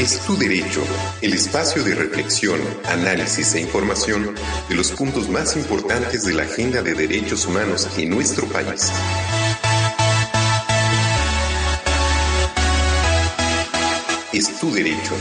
Es tu derecho, el espacio de reflexión, análisis e información de los puntos más importantes de la agenda de derechos humanos en nuestro país. Es tu derecho.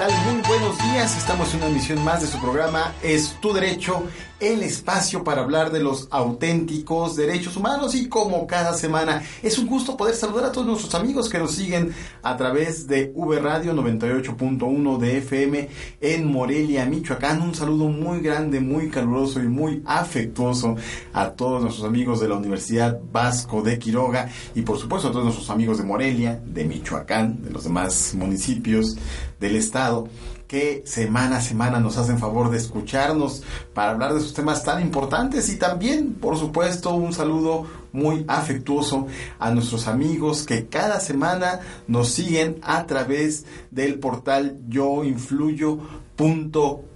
Hola, ¿qué tal? Muy buenos días. Estamos en una emisión más de su programa Es tu derecho, el espacio para hablar de los auténticos derechos humanos y como cada semana es un gusto poder saludar a todos nuestros amigos que nos siguen a través de V Radio 98.1 de FM en Morelia, Michoacán. Un saludo muy grande, muy caluroso y muy afectuoso a todos nuestros amigos de la Universidad Vasco de Quiroga y por supuesto a todos nuestros amigos de Morelia, de Michoacán, de los demás municipios del estado que semana a semana nos hacen favor de escucharnos para hablar de esos temas tan importantes. Y también, por supuesto, un saludo muy afectuoso a nuestros amigos que cada semana nos siguen a través del portal yoinfluyo.com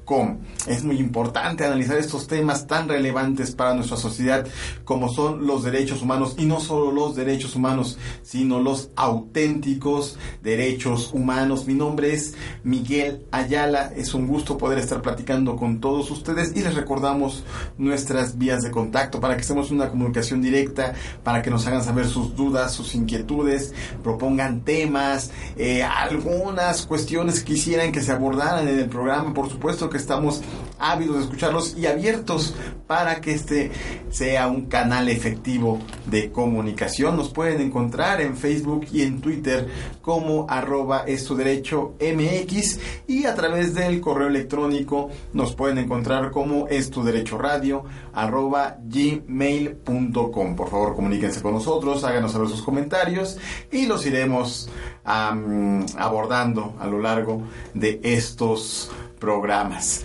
es muy importante analizar estos temas tan relevantes para nuestra sociedad como son los derechos humanos y no solo los derechos humanos, sino los auténticos derechos humanos. Mi nombre es Miguel Ayala, es un gusto poder estar platicando con todos ustedes y les recordamos nuestras vías de contacto para que estemos en una comunicación directa, para que nos hagan saber sus dudas, sus inquietudes, propongan temas, eh, algunas cuestiones que quisieran que se abordaran en el programa, por supuesto estamos ávidos de escucharlos y abiertos para que este sea un canal efectivo de comunicación. Nos pueden encontrar en Facebook y en Twitter como arroba MX y a través del correo electrónico nos pueden encontrar como derecho radio arroba gmail.com. Por favor, comuníquense con nosotros, háganos saber sus comentarios y los iremos abordando a lo largo de estos programas.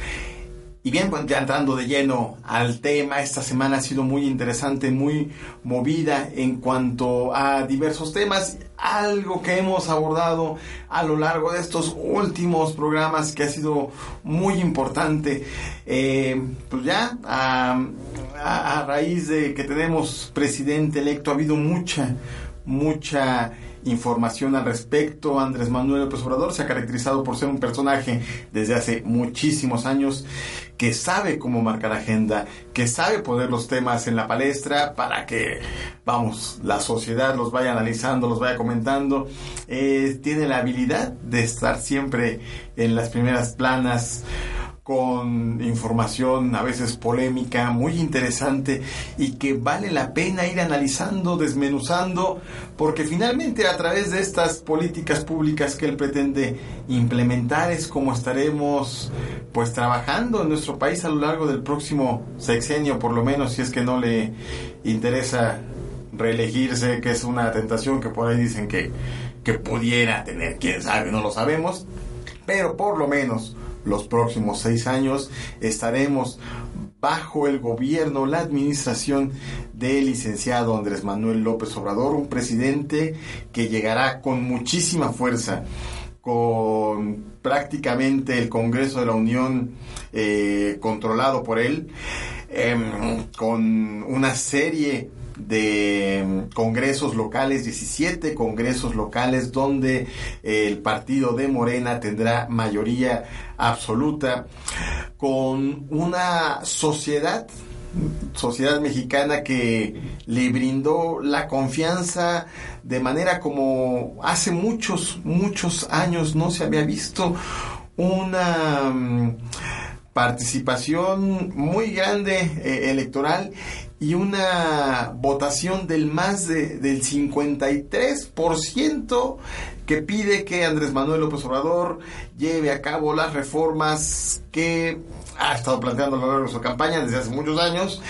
Y bien, pues ya entrando de lleno al tema, esta semana ha sido muy interesante, muy movida en cuanto a diversos temas, algo que hemos abordado a lo largo de estos últimos programas que ha sido muy importante, eh, pues ya a, a raíz de que tenemos presidente electo ha habido mucha, mucha información al respecto. Andrés Manuel López Obrador se ha caracterizado por ser un personaje desde hace muchísimos años que sabe cómo marcar agenda, que sabe poner los temas en la palestra para que, vamos, la sociedad los vaya analizando, los vaya comentando. Eh, tiene la habilidad de estar siempre en las primeras planas con información a veces polémica, muy interesante y que vale la pena ir analizando, desmenuzando, porque finalmente a través de estas políticas públicas que él pretende implementar es como estaremos pues trabajando en nuestro país a lo largo del próximo sexenio, por lo menos si es que no le interesa reelegirse, que es una tentación que por ahí dicen que, que pudiera tener, quién sabe, no lo sabemos, pero por lo menos los próximos seis años estaremos bajo el gobierno, la administración del licenciado Andrés Manuel López Obrador, un presidente que llegará con muchísima fuerza, con prácticamente el Congreso de la Unión eh, controlado por él, em, con una serie de mm, congresos locales, 17 congresos locales donde eh, el partido de Morena tendrá mayoría absoluta, con una sociedad sociedad mexicana que le brindó la confianza de manera como hace muchos, muchos años no se había visto una mm, participación muy grande eh, electoral y una votación del más de, del 53% que pide que Andrés Manuel López Obrador lleve a cabo las reformas que ha estado planteando a lo largo de su campaña desde hace muchos años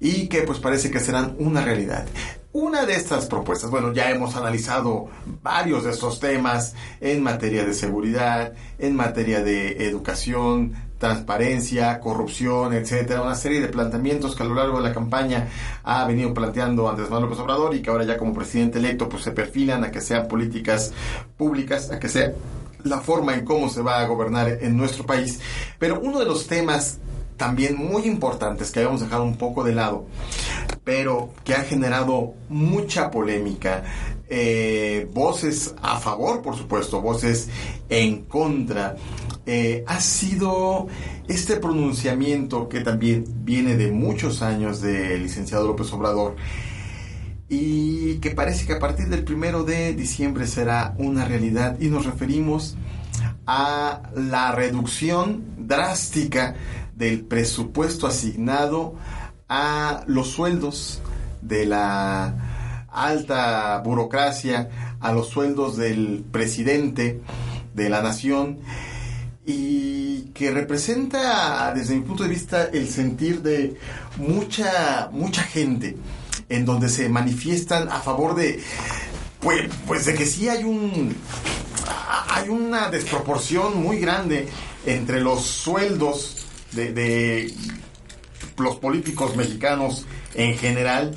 y que pues parece que serán una realidad. Una de estas propuestas, bueno, ya hemos analizado varios de estos temas en materia de seguridad, en materia de educación, transparencia, corrupción, etcétera, una serie de planteamientos que a lo largo de la campaña ha venido planteando Andrés Manuel López Obrador y que ahora ya como presidente electo pues se perfilan a que sean políticas públicas, a que sea la forma en cómo se va a gobernar en nuestro país. Pero uno de los temas también muy importantes que habíamos dejado un poco de lado, pero que ha generado mucha polémica eh, voces a favor, por supuesto, voces en contra. Eh, ha sido este pronunciamiento que también viene de muchos años del licenciado López Obrador y que parece que a partir del primero de diciembre será una realidad y nos referimos a la reducción drástica del presupuesto asignado a los sueldos de la alta burocracia, a los sueldos del presidente de la nación y que representa desde mi punto de vista el sentir de mucha mucha gente en donde se manifiestan a favor de pues, pues de que sí hay un hay una desproporción muy grande entre los sueldos de, de los políticos mexicanos en general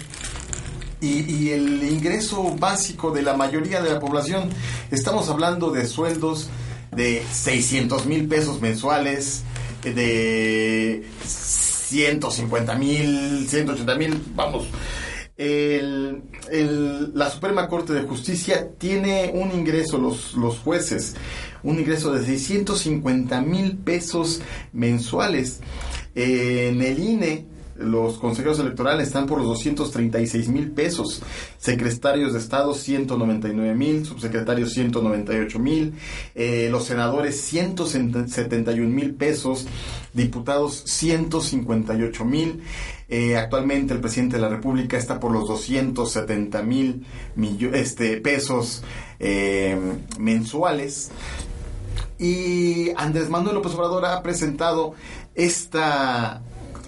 y, y, el ingreso básico de la mayoría de la población. Estamos hablando de sueldos de 600 mil pesos mensuales, de 150 mil, 180 mil, vamos. La Suprema Corte de Justicia tiene un ingreso, los, los jueces, un ingreso de 650 mil pesos mensuales. En el INE, los consejeros electorales están por los 236 mil pesos, secretarios de Estado 199 mil, subsecretarios 198 mil, eh, los senadores 171 mil pesos, diputados 158 mil. Eh, actualmente el presidente de la República está por los 270 mil este, pesos eh, mensuales. Y Andrés Manuel López Obrador ha presentado esta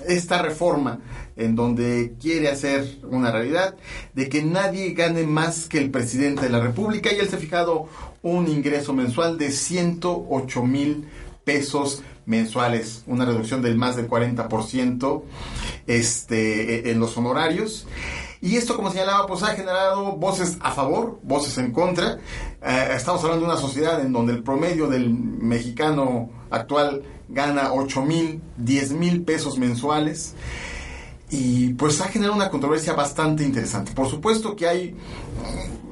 esta reforma en donde quiere hacer una realidad de que nadie gane más que el presidente de la República y él se ha fijado un ingreso mensual de 108 mil pesos mensuales, una reducción del más del 40% este, en los honorarios. Y esto, como señalaba, pues ha generado voces a favor, voces en contra. Eh, estamos hablando de una sociedad en donde el promedio del mexicano actual gana 8 mil, 10 mil pesos mensuales. Y pues ha generado una controversia bastante interesante. Por supuesto que hay,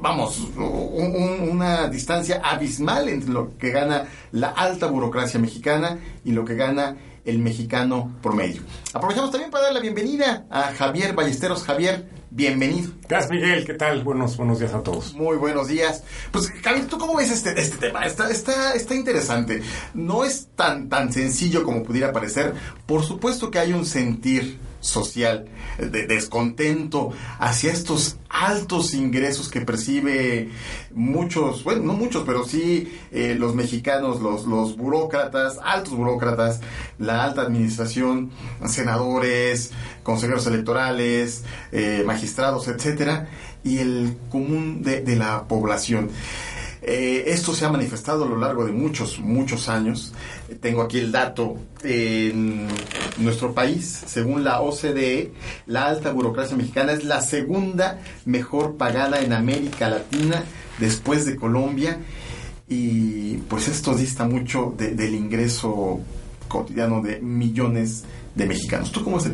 vamos, una distancia abismal entre lo que gana la alta burocracia mexicana y lo que gana el mexicano promedio. Aprovechamos también para dar la bienvenida a Javier Ballesteros. Javier, bienvenido. Gracias, Miguel. ¿Qué tal? Buenos, buenos días a todos. Muy buenos días. Pues, Javier, ¿tú cómo ves este, este tema? Está, está, está interesante. No es tan, tan sencillo como pudiera parecer. Por supuesto que hay un sentir social, de descontento hacia estos altos ingresos que percibe muchos, bueno, no muchos, pero sí eh, los mexicanos, los, los burócratas, altos burócratas, la alta administración, senadores, consejeros electorales, eh, magistrados, etcétera, y el común de, de la población. Eh, esto se ha manifestado a lo largo de muchos, muchos años. tengo aquí el dato. En nuestro país, según la OCDE, la alta burocracia mexicana es la segunda mejor pagada en América Latina después de Colombia. Y pues esto dista mucho del ingreso cotidiano de millones de mexicanos. ¿Tú cómo es el?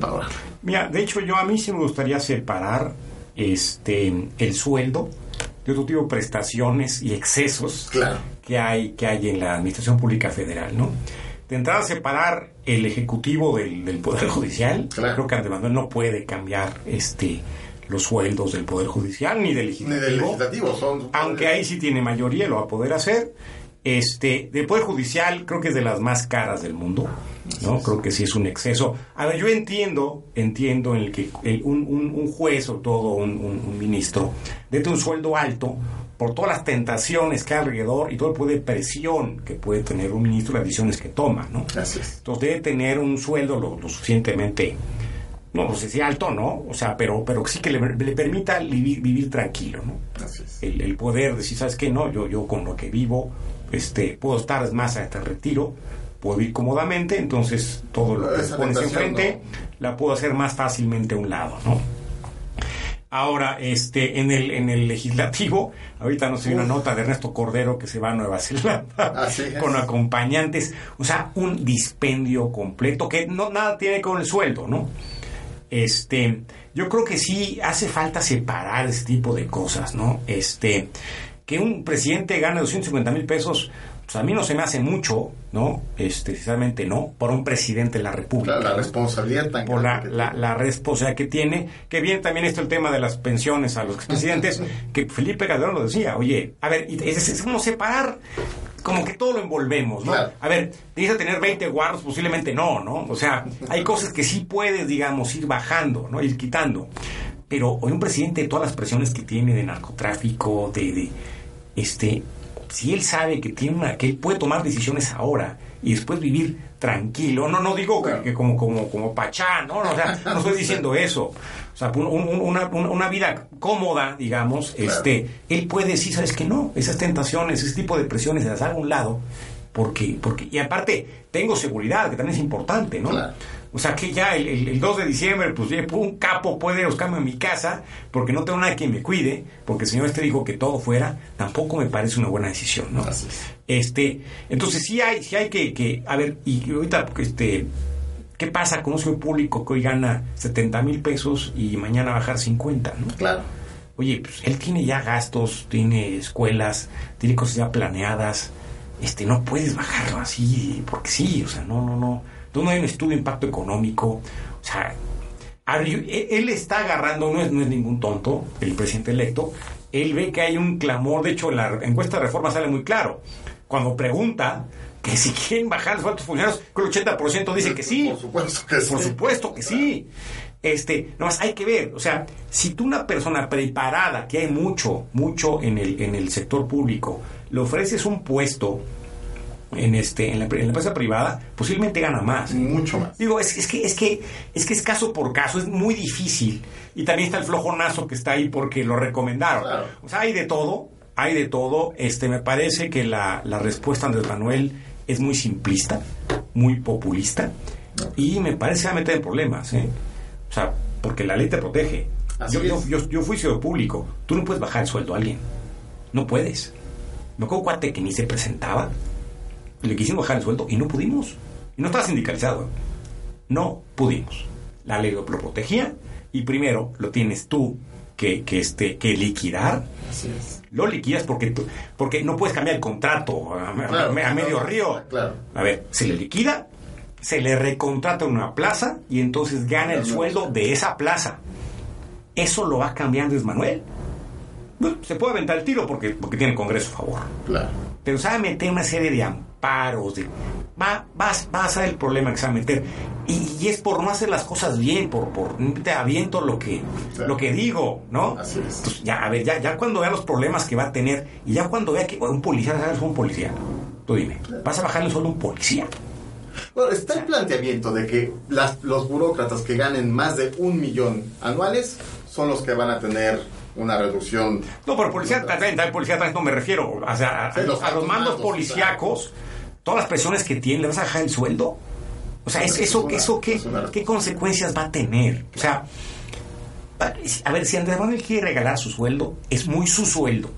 Mira, de hecho yo a mí sí me gustaría separar este el sueldo de otro tipo de prestaciones y excesos que, hay, que hay en la Administración Pública Federal, ¿no? De entrada, separar el Ejecutivo del, Poder Judicial. Creo que Andrés Manuel no puede cambiar este los sueldos del Poder Judicial ni del Legislativo. son, aunque ahí sí tiene mayoría, lo va a poder hacer. Este, del Poder Judicial creo que es de las más caras del mundo, ¿no? Creo que sí es un exceso. A ver, yo entiendo, entiendo en el que un, un, juez o todo un, un ministro debe un sueldo alto por todas las tentaciones que hay alrededor y todo el poder de presión que puede tener un ministro, las decisiones que toma, ¿no? Entonces debe tener un sueldo lo, suficientemente, no, sé si alto, ¿no? O sea, pero, pero sí que le, permita vivir, vivir, tranquilo, ¿no? El, el, poder decir, ¿sabes qué? No, yo, yo con lo que vivo este, puedo estar más hasta el retiro, puedo vivir cómodamente, entonces todo lo que pones enfrente la puedo hacer más fácilmente a un lado, ¿no? Ahora, este, en el, en el legislativo, ahorita nos viene una nota de Ernesto Cordero que se va a Nueva Zelanda con acompañantes, o sea, un dispendio completo que no nada tiene con el sueldo, ¿no? Este, yo creo que sí hace falta separar ese tipo de cosas, ¿no? Este, que un presidente gane 250 mil pesos, pues a mí no se me hace mucho, ¿no? Este, sinceramente no, por un presidente de la República. La, responsabilidad tan Por la, la, la, responsabilidad que tiene, que bien también está el tema de las pensiones a los expresidentes, que Felipe Calderón lo decía, oye, a ver, es, es como separar como que todo lo envolvemos, ¿no? A ver, ¿tienes que tener 20 guardos? Posiblemente no, ¿no? O sea, hay cosas que sí puedes, digamos, ir bajando, ¿no? Ir quitando. Pero hoy un presidente, de todas las presiones que tiene de narcotráfico, de, de este, si él sabe que tiene una, que él puede tomar decisiones ahora y después vivir tranquilo, no, no digo que, como, como, como pachá, ¿no? O sea, no estoy diciendo eso. O sea, una, una, vida cómoda, digamos, este, él puede decir, ¿sabes que No, esas tentaciones, ese tipo de presiones, las hago a un lado, porque, porque, y aparte, tengo seguridad, que también es importante, ¿no? O sea, que ya el, 2 de diciembre, pues un capo puede buscarme en mi casa porque no tengo nadie que me cuide, porque el señor este dijo que todo fuera, tampoco me parece una buena decisión, ¿no? Este, entonces sí hay, sí hay que, que, a ver, y ahorita, este, ¿qué pasa con un señor público que hoy gana 70 mil pesos y mañana bajar 50, ¿no? Claro. Oye, pues él tiene ya gastos, tiene escuelas, tiene cosas ya planeadas, este, no puedes bajarlo así, porque sí, o sea, no, no, no no hay un estudio de impacto económico. O sea, él está agarrando, no es, no es ningún tonto, el presidente electo. Él ve que hay un clamor, de hecho, la encuesta de reforma sale muy claro. Cuando pregunta que si quieren bajar los altos funcionarios, el 80% dice que sí. Por supuesto que sí. Por supuesto que sí. Este, nomás hay que ver, o sea, si tú una persona preparada, que hay mucho, mucho en el, en el sector público, le ofreces un puesto en este en la, empresa privada posiblemente gana más. Mucho más. Digo es, es, que es que es que es caso por caso es muy difícil. Y también está el flojonazo que está ahí porque lo recomendaron. O sea hay de todo hay de todo. Este me parece que la, la respuesta de Manuel es muy simplista muy populista. Y me parece a meter en problemas ¿eh? o sea porque la ley te protege. Yo, yo, yo, fui ciudadano público. Tú no puedes bajar el sueldo a alguien. No puedes. No como cuate que ni se presentaba le quisimos bajar el sueldo y no pudimos. Y no estaba sindicalizado. No pudimos. La ley lo, protegía y primero lo tienes tú que, que, este, que liquidar. Así es. Lo liquidas porque, porque no puedes cambiar el contrato a, medio río. Claro. A ver, se le liquida, se le recontrata una plaza y entonces gana el sueldo de esa plaza. Eso lo va cambiando es Manuel. se puede aventar el tiro porque, porque tiene el Congreso a favor. Claro. Pero sabe meter una serie de paros, de, va, vas, vas a el problema que se va a meter. Y, es por no hacer las cosas bien, por, por te aviento lo que, lo que digo, ¿no? Así es. ya, a ver, ya, ya cuando vea los problemas que va a tener, y ya cuando vea que un policía, ¿sabes? Un policía. Tú dime, ¿vas a bajarle solo un policía? Bueno, está el planteamiento de que las, los burócratas que ganen más de un millón anuales son los que van a tener una reducción. No, pero policía también, policía también no me refiero. O sea, a, los, mandos policíacos todas las presiones que tiene, ¿le vas a bajar el sueldo? O sea, ¿es, eso, eso qué, qué consecuencias va a tener? O sea, a ver, si Andrés Manuel quiere regalar su sueldo, es muy su sueldo.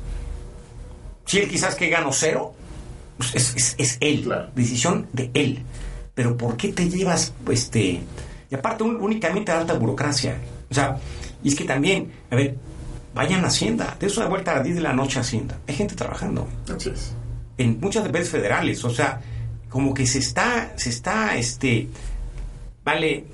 Si él quizás que gano cero, pues es, es, él, decisión de él. Pero ¿por qué te llevas, este, y aparte únicamente a alta burocracia? O sea, y es que también, a ver, vayan a Hacienda, de una vuelta a las 10 de la noche a Hacienda. Hay gente trabajando. Así es en muchas dependencias federales. O sea, como que se está, se está, este, vale,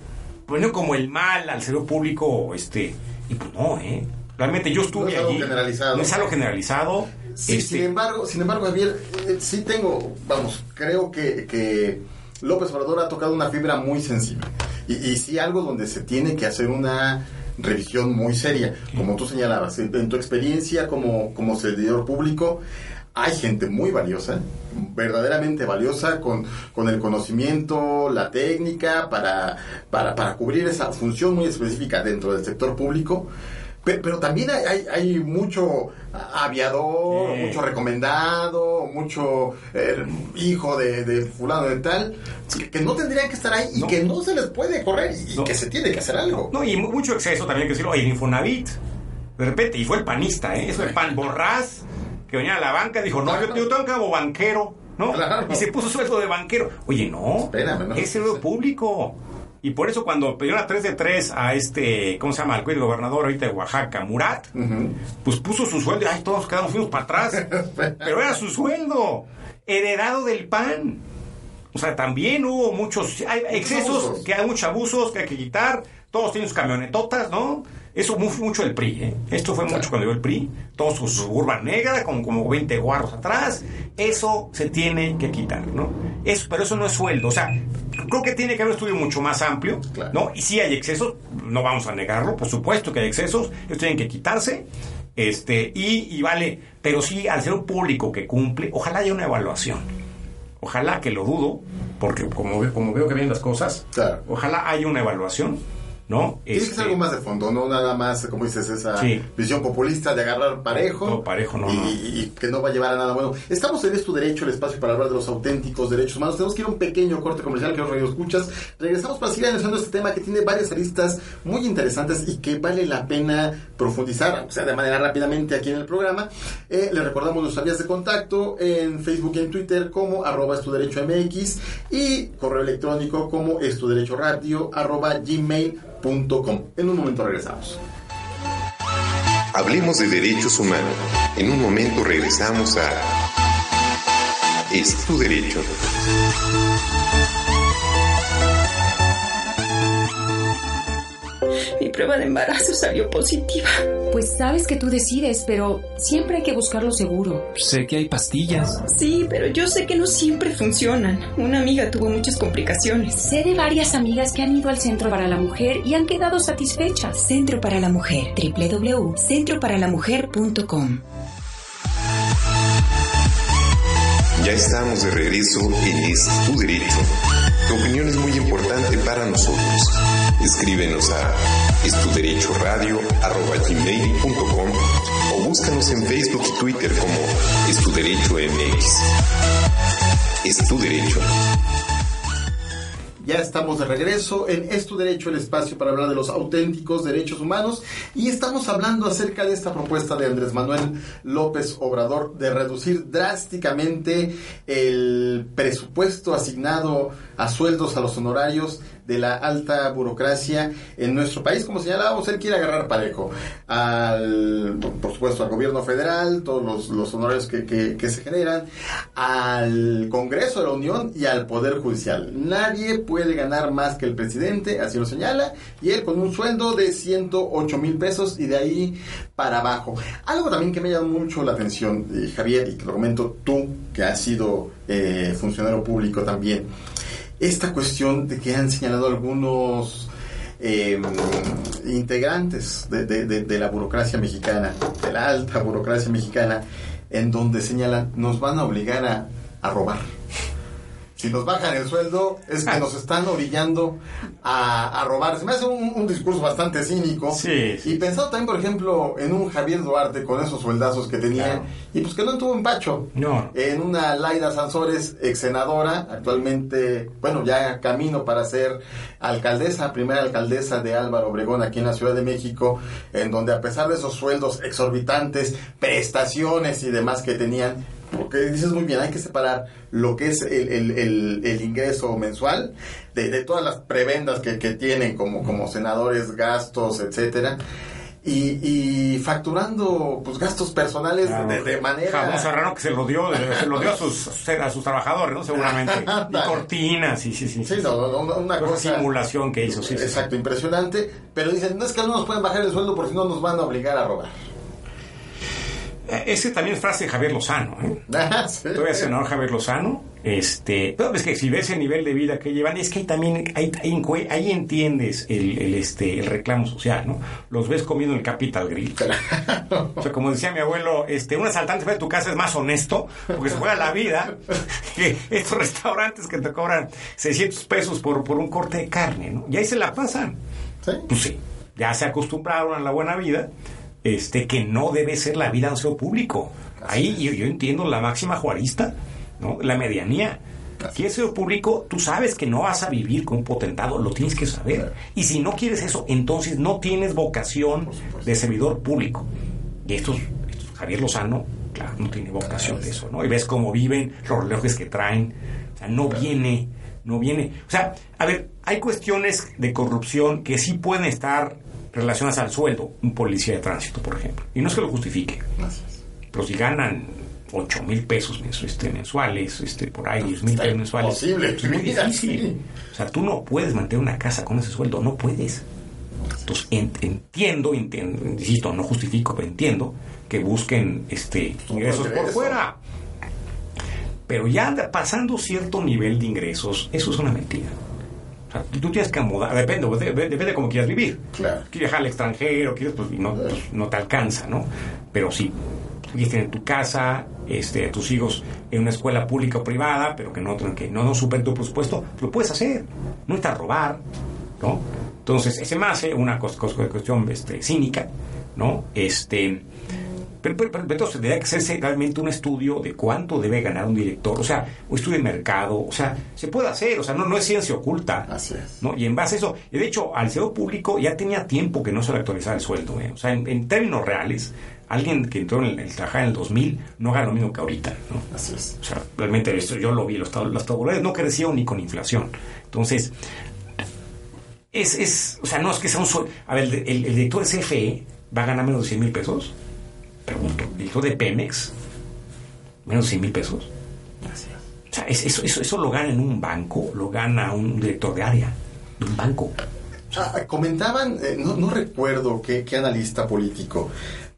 poniendo como el mal al servicio público, este, y pues no, ¿eh? Realmente yo estuve no es algo generalizado. No es algo generalizado. Sí, este sin embargo, sin embargo, Javier, eh, sí tengo, vamos, creo que, que López Obrador ha tocado una fibra muy sensible. Y, y sí algo donde se tiene que hacer una revisión muy seria. Como tú señalabas, en, tu experiencia como, como servidor público, hay gente muy valiosa, verdaderamente valiosa, con, con el conocimiento, la técnica para, para, para, cubrir esa función muy específica dentro del sector público. Pero, también hay, hay, mucho aviador, mucho recomendado, mucho eh, hijo de, fulano de tal, que, no tendrían que estar ahí y que no se les puede correr y, que se tiene que hacer algo. No, y mucho exceso también que decirlo, oye, el Infonavit, de repente, y fue el panista, ¿eh? Eso el pan borrás que venía a la banca, dijo, no, yo, yo tengo banquero, ¿no? Y se puso sueldo de banquero. Oye, no, Espérame, no. es servidor público. Y por eso cuando pidió la 3 de 3 a este, ¿cómo se llama? Al gobernador ahorita de Oaxaca, Murat, pues puso su sueldo y ay, todos quedamos, fuimos para atrás. Pero era su sueldo, heredado del PAN. O sea, también hubo muchos hay excesos, que hay muchos abusos que hay que quitar. Todos tienen sus camionetotas, ¿no? Eso fue mucho el PRI, ¿eh? Esto fue mucho cuando llegó el PRI. Todos sus suburban negra, con como 20 guarros atrás. Eso se tiene que quitar, ¿no? Eso, pero eso no es sueldo. O sea, creo que tiene que haber un estudio mucho más amplio, ¿no? Y si hay excesos, no vamos a negarlo, por supuesto que hay excesos, ellos tienen que quitarse. Este, y, y vale, pero sí, al ser un público que cumple, ojalá haya una evaluación. Ojalá que lo dudo, porque como, como veo que vienen las cosas, ojalá haya una evaluación ¿no? Tiene que ser algo más de fondo, no nada más, como dices, esa visión populista de agarrar parejo. parejo, no y, que no va a llevar a nada bueno. Estamos en tu derecho, el espacio para hablar de los auténticos derechos humanos. Tenemos que ir a un pequeño corte comercial que los radio escuchas. Regresamos para seguir analizando este tema que tiene varias aristas muy interesantes y que vale la pena profundizar, o sea, de manera rápidamente aquí en el programa. Eh, le recordamos nuestras vías de contacto en Facebook y en Twitter como arroba MX y correo electrónico como radio arroba gmail en un momento regresamos. Hablemos de derechos humanos. En un momento regresamos a Es tu derecho. Prueba de embarazo salió positiva. Pues sabes que tú decides, pero siempre hay que buscarlo seguro. Sé que hay pastillas. Sí, pero yo sé que no siempre funcionan. Una amiga tuvo muchas complicaciones. Sé de varias amigas que han ido al Centro para la Mujer y han quedado satisfechas. Centro para la Mujer. www.centroparalamujer.com Ya estamos de regreso en Es tu Derecho. Tu opinión es muy importante para nosotros. Escríbenos a estuderechoradio.com o búscanos en Facebook y Twitter como Estuderecho MX. Es tu derecho. Ya estamos de regreso en Es tu derecho, el espacio para hablar de los auténticos derechos humanos y estamos hablando acerca de esta propuesta de Andrés Manuel López Obrador de reducir drásticamente el presupuesto asignado a sueldos a los honorarios de la alta burocracia en nuestro país. Como señalábamos, él quiere agarrar parejo al, por supuesto, al gobierno federal, todos los, honorarios que, que, se generan, al Congreso de la Unión y al Poder Judicial. Nadie puede ganar más que el presidente, así lo señala, y él con un sueldo de 108 mil pesos y de ahí para abajo. Algo también que me llama mucho la atención, eh, Javier, y que lo comento tú, que has sido eh, funcionario público también esta cuestión de que han señalado algunos em, integrantes de, la burocracia mexicana, de la alta burocracia mexicana, en donde señalan nos van a obligar a, a robar si nos bajan el sueldo es que nos están orillando a, robar. Se me hace un, discurso bastante cínico. Sí, Y pensado también, por ejemplo, en un Javier Duarte con esos sueldazos que tenía y pues que no tuvo empacho. No. En una Laida Sansores, ex senadora, actualmente, bueno, ya camino para ser alcaldesa, primera alcaldesa de Álvaro Obregón aquí en la Ciudad de México, en donde a pesar de esos sueldos exorbitantes, prestaciones y demás que tenían, porque dices muy bien, hay que separar lo que es el, ingreso mensual de, todas las prebendas que, tienen como, como senadores, gastos, etcétera. Y, facturando pues gastos personales de, manera Jamón Serrano que se lo dio se lo dio a sus a sus trabajadores no seguramente. Y cortinas sí sí sí, sí, una cosa, simulación que hizo sí exacto impresionante pero dicen no es que no nos pueden bajar el sueldo porque si no nos van a obligar a robar eh, ese también es frase de Javier Lozano. ¿eh? Ah, Todavía senador Javier Lozano. Este, pero es que si ves el nivel de vida que llevan, es que ahí también ahí, ahí, entiendes el, el, este, el reclamo social, ¿no? Los ves comiendo el Capital Grill. O sea, como decía mi abuelo, este, un asaltante de tu casa es más honesto porque se juega la vida que estos restaurantes que te cobran 600 pesos por, por un corte de carne, ¿no? Y ahí se la pasan. ¿Sí? Pues sí, ya se acostumbraron a la buena vida este, que no debe ser la vida en público. Ahí yo, entiendo la máxima juarista, ¿no? la medianía. Si es público, tú sabes que no vas a vivir con un potentado, lo tienes que saber. Y si no quieres eso, entonces no tienes vocación de servidor público. Y estos, Javier Lozano, claro, no tiene vocación de eso, ¿no? Y ves cómo viven, los relojes que traen. O sea, no viene no viene. O sea, a ver, hay cuestiones de corrupción que sí pueden estar relacionadas al sueldo, un policía de tránsito, por ejemplo. Y no es que lo justifique. Pero si ganan 8 mil pesos este, mensuales, este, por ahí 10 mil pesos mensuales. Es muy difícil. O sea, tú no puedes mantener una casa con ese sueldo, no puedes. Entonces entiendo, entiendo, insisto, no justifico, pero entiendo que busquen este ingresos por fuera. Pero ya pasando cierto nivel de ingresos, eso es una mentira. O sea, tú tienes que acomodar, depende, depende de cómo quieras vivir. Claro. Quieres viajar al extranjero, quieres, pues, no, pues, no te alcanza, ¿no? Pero sí, quieres tener tu casa, este, tus hijos en una escuela pública o privada, pero que no, que no, no superen tu presupuesto, lo puedes hacer. No necesitas robar, ¿no? Entonces, ese más hace una cuestión este, cínica, ¿no? Este, pero, pero, entonces debería hacerse realmente un estudio de cuánto debe ganar un director, o sea, un estudio de mercado, o sea, se puede hacer, o sea, no, no es ciencia oculta. Así es. ¿no? Y en base a eso, de hecho, al CEO público ya tenía tiempo que no se le actualizaba el sueldo, ¿eh? o sea, en, términos reales, alguien que entró en el, trabajar en el 2000 no gana lo mismo que ahorita, ¿no? Así es. O sea, realmente esto yo lo vi, los, los tabulares no crecieron ni con inflación. Entonces, es, es, o sea, no es que sea un sueldo. A ver, el, el director de CFE va a ganar menos de 100 mil pesos. Pregunto, ¿el director de Pemex? ¿Menos de 100 mil pesos? Gracias. O sea, eso, eso, eso lo gana en un banco, lo gana un director de área de un banco. Ah, comentaban, eh, no, no, recuerdo qué, qué, analista político,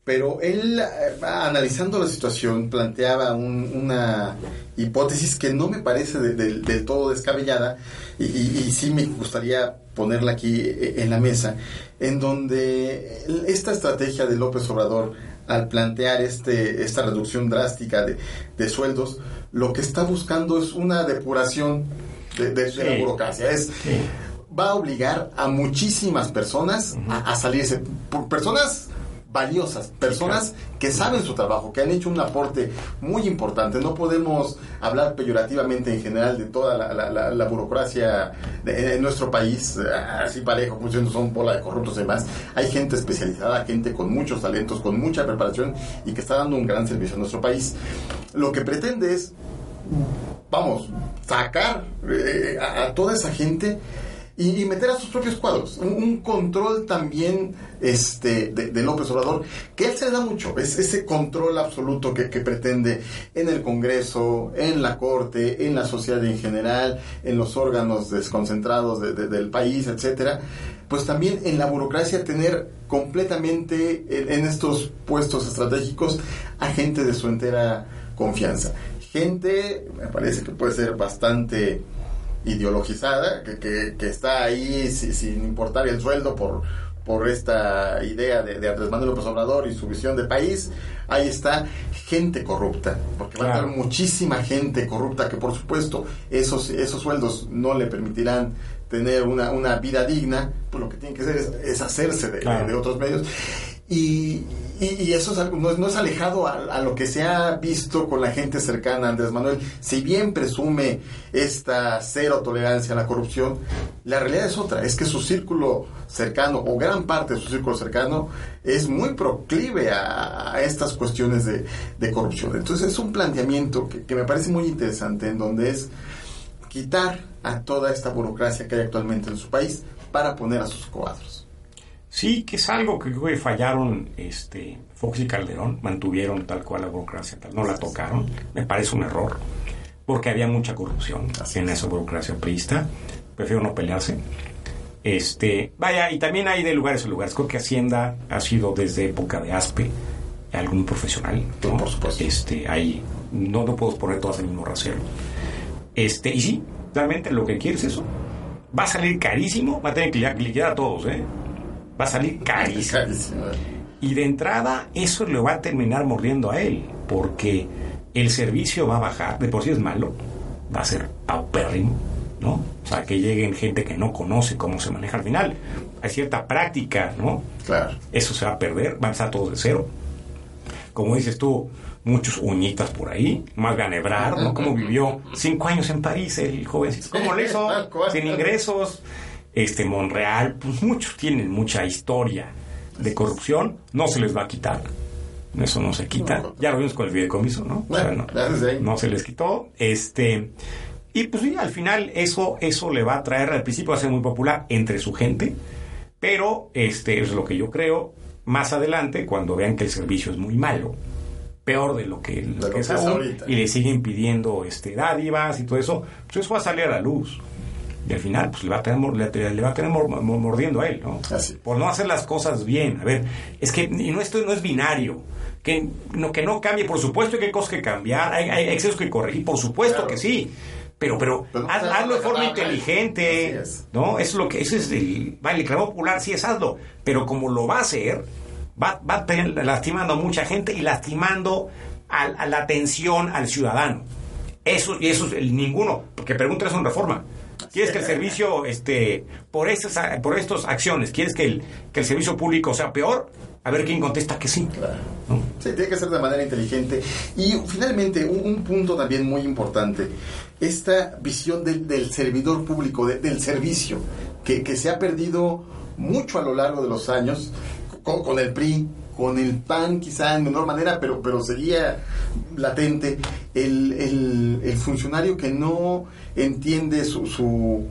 pero él, eh, analizando la situación, planteaba una hipótesis que no me parece del todo descabellada y, y, sí me gustaría ponerla aquí eh, en la mesa, en donde esta estrategia de López Obrador al plantear este, esta reducción drástica de, sueldos, lo que está buscando es una depuración de, la burocracia. Es, Va a obligar a muchísimas personas a, a, salirse. Por personas valiosas, personas que saben su trabajo, que han hecho un aporte muy importante. No podemos hablar peyorativamente en general de toda la, burocracia de, en nuestro país, así parejo, pues son bola de corruptos y demás. Hay gente especializada, gente con muchos talentos, con mucha preparación y que está dando un gran servicio a nuestro país. Lo que pretende es, vamos, sacar eh, a toda esa gente y, meter a sus propios cuadros. Un, control también este, de, López Obrador, que él se da mucho, es ese control absoluto que, pretende en el Congreso, en la Corte, en la sociedad en general, en los órganos desconcentrados del país, etcétera. Pues también en la burocracia tener completamente en estos puestos estratégicos a gente de su entera confianza. Gente, me parece que puede ser bastante ideologizada, que, que, está ahí sin importar el sueldo por, por esta idea de, de, Andrés Manuel López Obrador y su visión de país, ahí está gente corrupta, porque va a haber muchísima gente corrupta que por supuesto esos, esos sueldos no le permitirán tener una, una vida digna, pues lo que tiene que hacer es, hacerse de, de, otros medios. Y, y, eso es algo, no, es, alejado a, lo que se ha visto con la gente cercana a Andrés Manuel. Si bien presume esta cero tolerancia a la corrupción, la realidad es otra, es que su círculo cercano, o gran parte de su círculo cercano, es muy proclive a, estas cuestiones de, corrupción. Entonces es un planteamiento que, que me parece muy interesante, en donde es quitar a toda esta burocracia que hay actualmente en su país para poner a sus cuadros. Sí, que es algo que creo que fallaron este, Fox y Calderón, mantuvieron tal cual la burocracia, tal, no la tocaron. Me parece un error, porque había mucha corrupción en esa burocracia priista. Prefiero no pelearse. Este, vaya, y también hay de lugares a lugares. Creo que Hacienda ha sido desde época de ASPE algún profesional. Por supuesto. Este, ahí no, no puedo poner todas en el mismo rasero. Este, y sí, realmente lo que quieres es eso. Va a salir carísimo, va a tener que liquidar a todos, ¿eh? Va a salir carísimo. Y de entrada eso le va a terminar mordiendo a él, porque el servicio va a bajar, de por sí es malo, va a ser paupérrimo, ¿no? O sea, que lleguen gente que no conoce cómo se maneja al final. Hay cierta práctica, ¿no? Claro. Eso se va a perder, va a estar todo de cero. Como dices tú, muchos uñitas por ahí, más ganebrar, ¿no? Como vivió cinco años en París el joven, ¿cómo le hizo? Sin ingresos este Monreal, pues muchos tienen mucha historia de corrupción, no se les va a quitar. Eso no se quita. Ya lo vimos con el fideicomiso, ¿no? no, se les quitó. Este, Y pues sí, al final eso, eso le va a traer, al principio va a ser muy popular entre su gente, pero este es lo que yo creo, más adelante, cuando vean que el servicio es muy malo, peor de lo que, lo que es aún, y le siguen pidiendo este, dádivas y todo eso, pues eso va a salir a la luz. Y al final, pues le va a tener, le, va a tener mordiendo a él, ¿no? Por no hacer las cosas bien. A ver, es que y no, esto no es binario. Que no, que no cambie, por supuesto que hay cosas que cambiar, hay, hay excesos que corregir, por supuesto que sí. Pero, pero, hazlo de forma inteligente, ¿no? Eso es lo que, eso es el, vale, el clamor popular, sí es hazlo, pero como lo va a hacer, va, va lastimando a mucha gente y lastimando a, la atención al ciudadano. Eso, y eso es el, ninguno, porque pregunta es una reforma. ¿Quieres que el servicio, este, por estas, por estas acciones, quieres que el, que el servicio público sea peor? A ver quién contesta que sí. Claro. Sí, tiene que ser de manera inteligente. Y finalmente, un, punto también muy importante, esta visión del, servidor público, del servicio, que, que, se ha perdido mucho a lo largo de los años con, el PRI, con el PAN quizá en menor manera, pero, pero seguía latente, el, el, funcionario que no entiende su, su,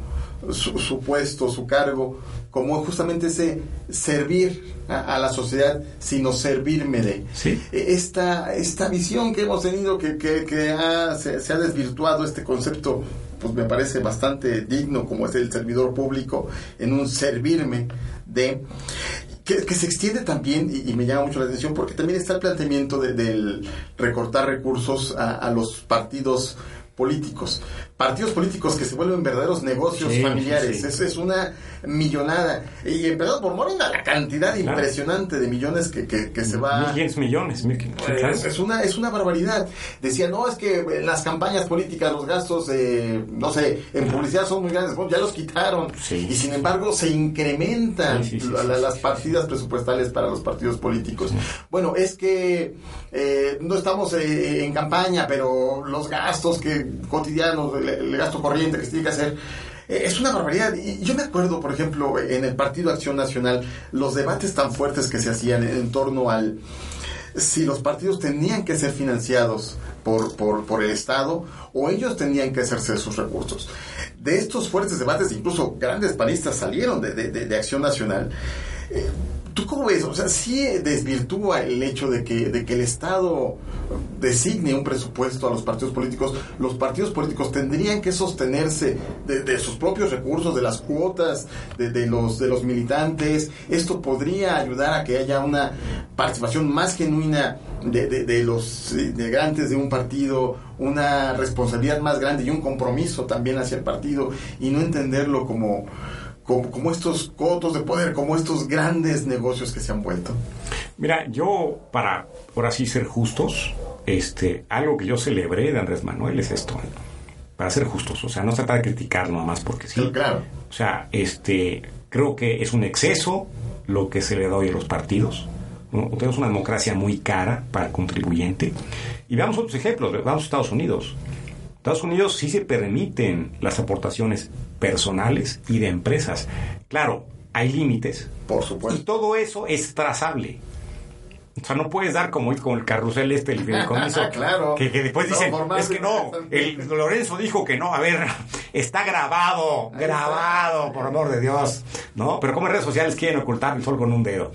su, puesto, su cargo, como justamente ese servir a, la sociedad, sino servirme de. E, esta, esta visión que hemos tenido, que, que, se, se, ha desvirtuado este concepto, pues me parece bastante digno, como es el servidor público, en un servirme de que, se extiende también, y, me llama mucho la atención, porque también está el planteamiento de, del recortar recursos a los partidos políticos partidos políticos que se vuelven verdaderos negocios familiares. Es, una millonada. Y empezado por Morena, la cantidad impresionante de millones que, que, se va. Millones, millones. Pues, es, una, es una barbaridad. Decía, no, es que en las campañas políticas los gastos, no sé, en publicidad son muy grandes. Bueno, ya los quitaron. Y sin embargo, se incrementan las partidas presupuestales para los partidos políticos. Bueno, es que eh, no estamos eh, en campaña, pero los gastos que cotidianos el, gasto corriente que se tiene que hacer. Eh, es una barbaridad. Yo me acuerdo, por ejemplo, en el Partido Acción Nacional, los debates tan fuertes que se hacían en torno al si los partidos tenían que ser financiados por, por, el Estado o ellos tenían que hacerse sus recursos. De estos fuertes debates, incluso grandes panistas salieron de, de, Acción Nacional. Eh, ¿Tú cómo ves? O sea, sí desvirtúa el hecho de que, de que el Estado designe un presupuesto a los partidos políticos. Los partidos políticos tendrían que sostenerse de, sus propios recursos, de las cuotas de, los, de los militantes. Esto podría ayudar a que haya una participación más genuina de, los integrantes de un partido, una responsabilidad más grande y un compromiso también hacia el partido y no entenderlo como como, estos cotos de poder, como estos grandes negocios que se han vuelto. Mira, yo, para por así ser justos, este, algo que yo celebré de Andrés Manuel es esto, para ser justos, o sea, no se trata de criticar nomás porque sí. Claro. O sea, este, creo que es un exceso lo que se le da hoy a los partidos. Tenemos una democracia muy cara para el contribuyente. Y veamos otros ejemplos, vamos a Estados Unidos. Estados Unidos sí se permiten las aportaciones personales y de empresas. Claro, hay límites. Por supuesto. Y todo eso es trazable. O sea, no puedes dar como con el carrusel este, el fideicomiso. claro. Que, después dicen, es que no, el Lorenzo dijo que no. A ver, está grabado, grabado, por amor de Dios. ¿No? Pero como en redes sociales quieren ocultar el sol con un dedo.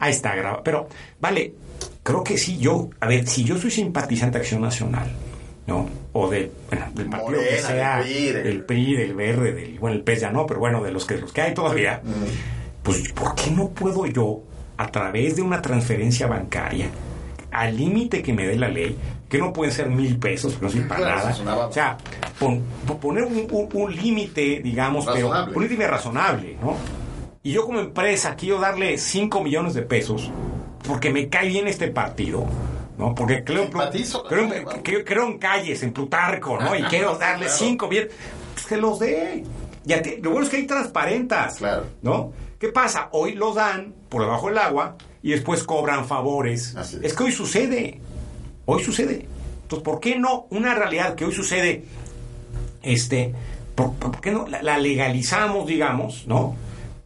Ahí está grabado. Pero, vale, creo que sí, yo, a ver, si yo soy simpatizante de Acción Nacional, ¿no? O de, bueno, del partido que sea, del PRI, del Verde, del, bueno, el PES ya no, pero bueno, de los que, los que hay todavía, pues ¿por qué no puedo yo, a través de una transferencia bancaria, al límite que me dé la ley, que no pueden ser mil pesos, no sirve para nada. O sea, poner un, límite, digamos, pero un límite razonable, ¿no? Y yo como empresa quiero darle 5 millones de pesos porque me cae bien este partido ¿no? Porque creo, creo, creo, en calles, en Plutarco, ¿no? Y quiero darle cinco bien, pues que los dé. Ya lo bueno es que hay transparentas, ¿no? ¿Qué pasa? Hoy los dan por debajo del agua y después cobran favores. es. que hoy sucede. Hoy sucede. Entonces, ¿por qué no una realidad que hoy sucede, este, por, qué no la, legalizamos, digamos, ¿no?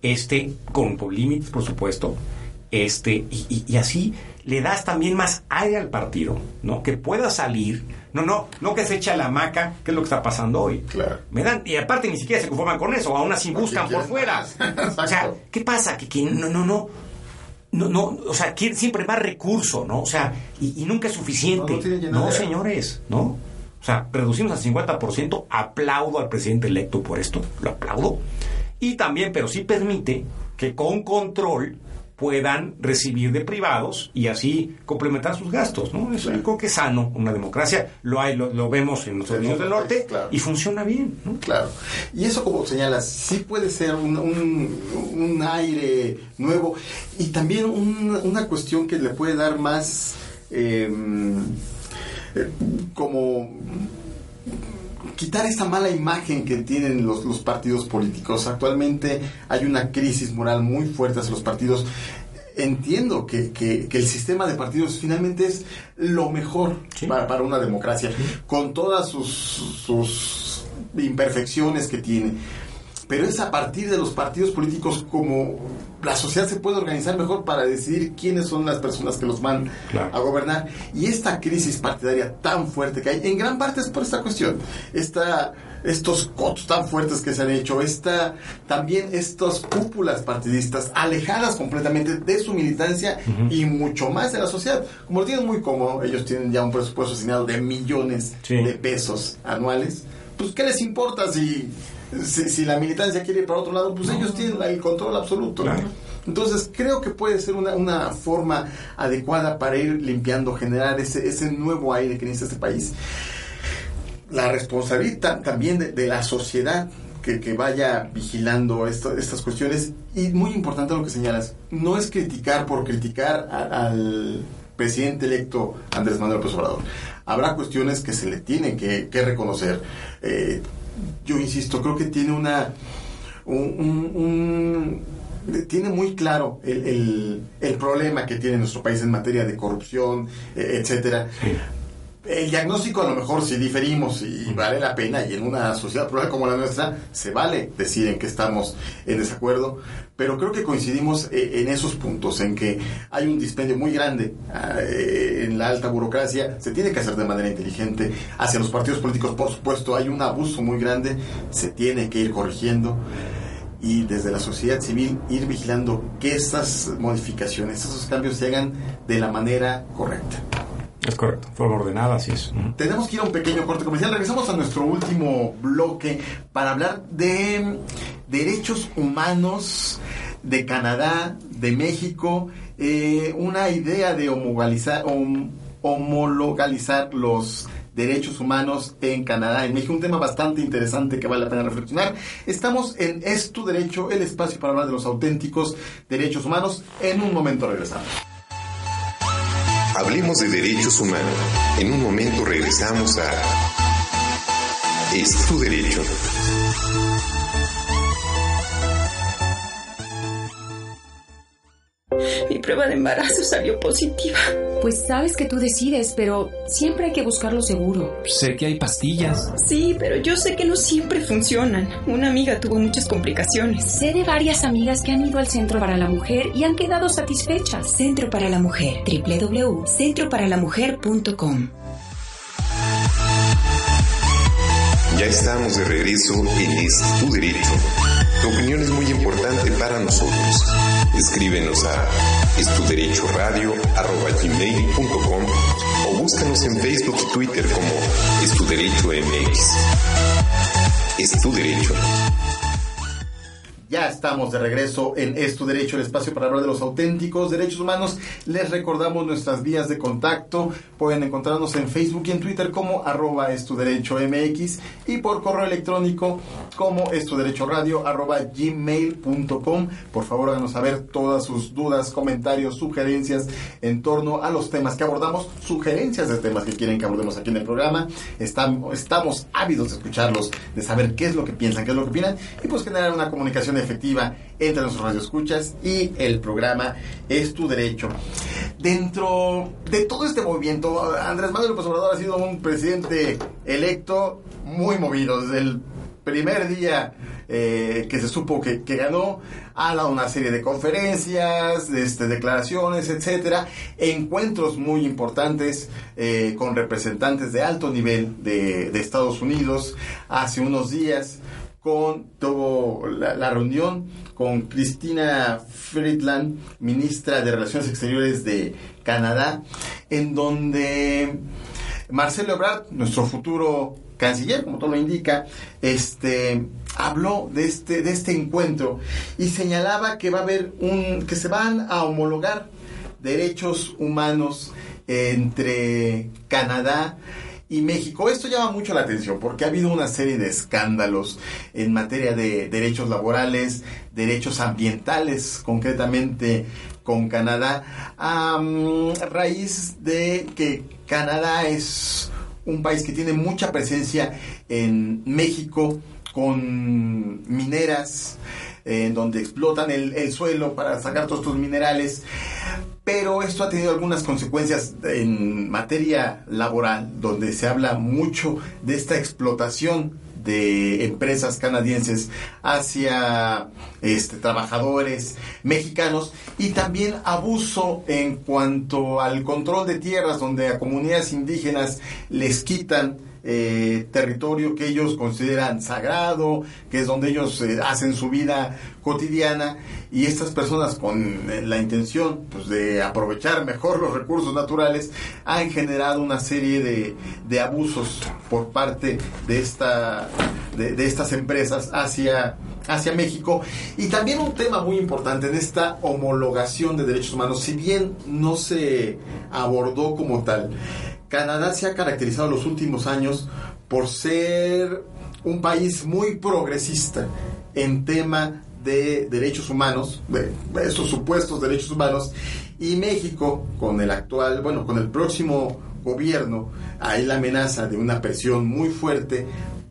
Este, con, límites, por supuesto, este, y así le das también más aire al partido, ¿no? Que pueda salir, No, no, no que se echa la hamaca, que es lo que está pasando hoy. Claro. Me dan, y aparte ni siquiera se conforman con eso, aún así buscan por fuera. o sea, ¿qué pasa? Que, que no, no, no. No, no, o sea, quiere siempre más recurso, ¿no? O sea, y, y nunca es suficiente. No. No, señores, ¿no? O sea, reducimos al 50%, aplaudo al presidente electo por esto, lo aplaudo. Y también, pero sí permite que con control puedan recibir de privados y así complementar sus gastos, ¿no? Eso yo creo que es sano, una democracia, lo hay, lo, lo vemos en los Unidos del no, Norte claro. y funciona bien, ¿no? Claro. Y eso, como señalas, sí puede ser un, un- un aire nuevo y también un- una cuestión que le puede dar más eh, eh, como quitar esa mala imagen que tienen los, los partidos políticos. Actualmente hay una crisis moral muy fuerte hacia los partidos. Entiendo que, que- que el sistema de partidos finalmente es lo mejor Sí. para, para una democracia, con todas sus, sus imperfecciones que tiene. Pero es a partir de los partidos políticos como la sociedad se puede organizar mejor para decidir quiénes son las personas que los van Claro. a gobernar. Y esta crisis partidaria tan fuerte que hay, en gran parte es por esta cuestión. Esta, estos cotos tan fuertes que se han hecho, esta, también estas cúpulas partidistas alejadas completamente de su militancia y mucho más de la sociedad. Como lo tienen muy cómodo, ellos tienen ya un presupuesto asignado de millones Sí. de pesos anuales. Pues, ¿qué les importa si, si, si la militancia quiere ir para otro lado? Pues ellos tienen el control absoluto. Claro. Entonces creo que puede ser una, una forma adecuada para ir limpiando, generar ese, ese nuevo aire que necesita este país. La responsabilidad también de, de la sociedad que, que vaya vigilando esto- estas cuestiones. Y muy importante lo que señalas, no es criticar por criticar a- al presidente electo Andrés Manuel López Obrador. Habrá cuestiones que se le tienen que, que reconocer. Eh, yo insisto, creo que tiene una un, un- tiene muy claro el, el- el problema que tiene nuestro país en materia de corrupción, eh, etcétera. El diagnóstico a lo mejor si diferimos y vale la pena y en una sociedad plural como la nuestra se vale decir en que estamos en desacuerdo, pero creo que coincidimos eh, en esos puntos, en que hay un dispendio muy grande ah, eh, en la alta burocracia, se tiene que hacer de manera inteligente, hacia los partidos políticos por supuesto hay un abuso muy grande, se tiene que ir corrigiendo y desde la sociedad civil ir vigilando que esas modificaciones, esos cambios se hagan de la manera correcta. Es correcto, forma ordenada, así es. Tenemos que ir a un pequeño corte comercial. Regresamos a nuestro último bloque para hablar de derechos humanos de Canadá, de México, eh, una idea de homologalizar, hom- homologalizar los derechos humanos en Canadá, en México, un tema bastante interesante que vale la pena reflexionar. Estamos en Es tu derecho, el espacio para hablar de los auténticos derechos humanos. En un momento regresamos. Hablemos de derechos humanos. En un momento regresamos a Es tu derecho. Mi prueba de embarazo salió positiva. Pues sabes que tú decides, pero siempre hay que buscar lo seguro. Sé que hay pastillas. Sí, pero yo sé que no siempre funcionan. Una amiga tuvo muchas complicaciones. Sé de varias amigas que han ido al Centro para la Mujer y han quedado satisfechas. Centro para la Mujer. www.centroparalamujer.com. Ya estamos de regreso en Es tu derecho. Tu opinión es muy importante para nosotros. Escríbenos a estuderechoradio.com o búscanos en Facebook y Twitter como Es tu derecho MX. Es tu derecho. Ya estamos de regreso en Es derecho, el espacio para hablar de los auténticos derechos humanos. Les recordamos nuestras vías de contacto. Pueden encontrarnos en Facebook y en Twitter como arroba es derecho MX y por correo electrónico como es tu derecho radio arroba gmail.com. Por favor, háganos saber todas sus dudas, comentarios, sugerencias en torno a los temas que abordamos, sugerencias de temas que quieren que abordemos aquí en el programa. Estamos, estamos ávidos de escucharlos, de saber qué es lo que piensan, qué es lo que opinan y pues generar una comunicación efectiva entre nuestros radioescuchas y el programa Es tu derecho. Dentro de todo este movimiento, Andrés Manuel López Obrador ha sido un presidente electo muy movido desde el primer día eh, que se supo que, ganó, ha dado una serie de conferencias, este, declaraciones, etcétera, encuentros muy importantes eh, con representantes de alto nivel de, de Estados Unidos hace unos días con tuvo la, reunión con Cristina Friedland, ministra de Relaciones Exteriores de Canadá, en donde Marcelo Ebrard, nuestro futuro canciller, como todo lo indica, este habló de este de este encuentro y señalaba que va a haber un que se van a homologar derechos humanos entre Canadá México. Esto llama mucho la atención porque ha habido una serie de escándalos en materia de derechos laborales, derechos ambientales, concretamente con Canadá, a raíz de que Canadá es un país que tiene mucha presencia en México con mineras, en donde explotan el, el, suelo para sacar todos estos minerales. Pero esto ha tenido algunas consecuencias en materia laboral, donde se habla mucho de esta explotación de empresas canadienses hacia este, trabajadores mexicanos y también abuso en cuanto al control de tierras donde a comunidades indígenas les quitan eh, territorio que ellos consideran sagrado, que es donde ellos eh, hacen su vida cotidiana y estas personas con eh, la intención pues, de aprovechar mejor los recursos naturales han generado una serie de, de abusos por parte de, esta, de, de estas empresas hacia hacia México. Y también un tema muy importante en esta homologación de derechos humanos, si bien no se abordó como tal, Canadá se ha caracterizado en los últimos años por ser un país muy progresista en tema de derechos humanos, de estos supuestos derechos humanos, y México, con el actual, bueno, con el próximo gobierno, hay la amenaza de una presión muy fuerte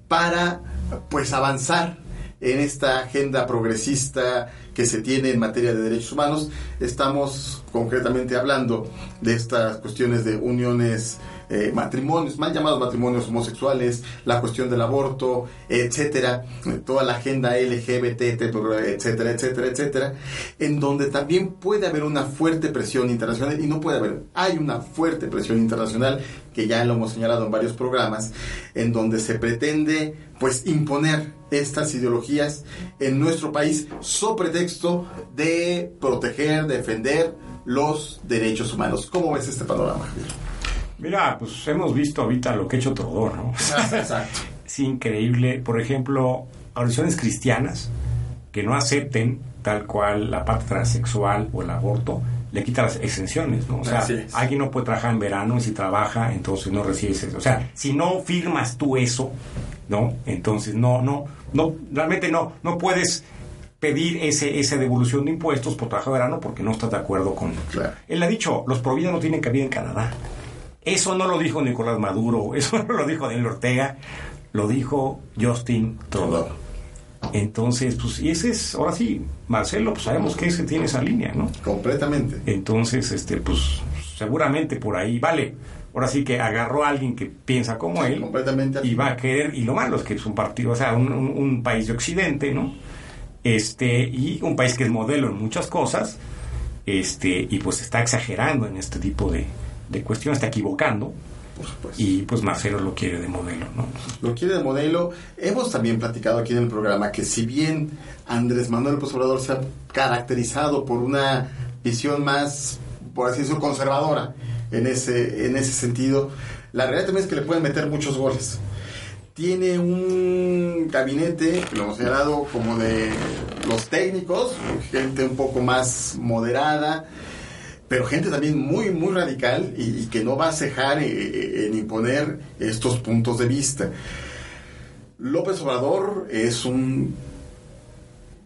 para, pues, avanzar en esta agenda progresista que se tiene en materia de derechos humanos. Estamos concretamente hablando de estas cuestiones de uniones eh, matrimonios, mal llamados matrimonios homosexuales, la cuestión del aborto, etcétera, toda la agenda LGBT, etcétera, etcétera, etcétera, en donde también puede haber una fuerte presión internacional, y no puede haber, hay una fuerte presión internacional, que ya lo hemos señalado en varios programas, en donde se pretende pues imponer estas ideologías en nuestro país sobre pretexto de proteger, defender los derechos humanos. ¿Cómo ves este panorama, Mira, pues hemos visto ahorita lo que ha hecho Trodor, ¿no? Exacto. es increíble. Por ejemplo, organizaciones cristianas que no acepten tal cual la parte transexual o el aborto, le quita las exenciones, ¿no? O sea, alguien no puede trabajar en verano y si trabaja, entonces no recibe O sea, si no firmas tú eso, ¿no? Entonces no, no, no, realmente no, no puedes pedir ese, esa devolución de impuestos por trabajo de verano porque no estás de acuerdo con... Claro. Él ha dicho, los providas no tienen cabida en Canadá. Eso no lo dijo Nicolás Maduro, eso no lo dijo Daniel Ortega, lo dijo Justin Trudeau. Entonces, pues, y ese es, ahora sí, Marcelo, pues sabemos que ese tiene esa línea, ¿no? Completamente. Entonces, este, pues, seguramente por ahí, vale, ahora sí que agarró a alguien que piensa como él completamente y va a querer, y lo malo es que es un partido, o sea, un, un, país de Occidente, ¿no? Este, y un país que es modelo en muchas cosas, este, y pues está exagerando en este tipo de, de cuestión, está equivocando. Y pues Marcelo lo quiere de modelo, ¿no? Lo quiere de modelo. Hemos también platicado aquí en el programa que si bien Andrés Manuel López Obrador se ha caracterizado por una visión más, por así decirlo, conservadora en ese, en ese sentido, la realidad también es que le pueden meter muchos goles. Tiene un gabinete, lo hemos señalado como de los técnicos, gente un poco más moderada, pero gente también muy, muy radical y, que no va a cejar eh, eh, en, imponer estos puntos de vista. López Obrador es un...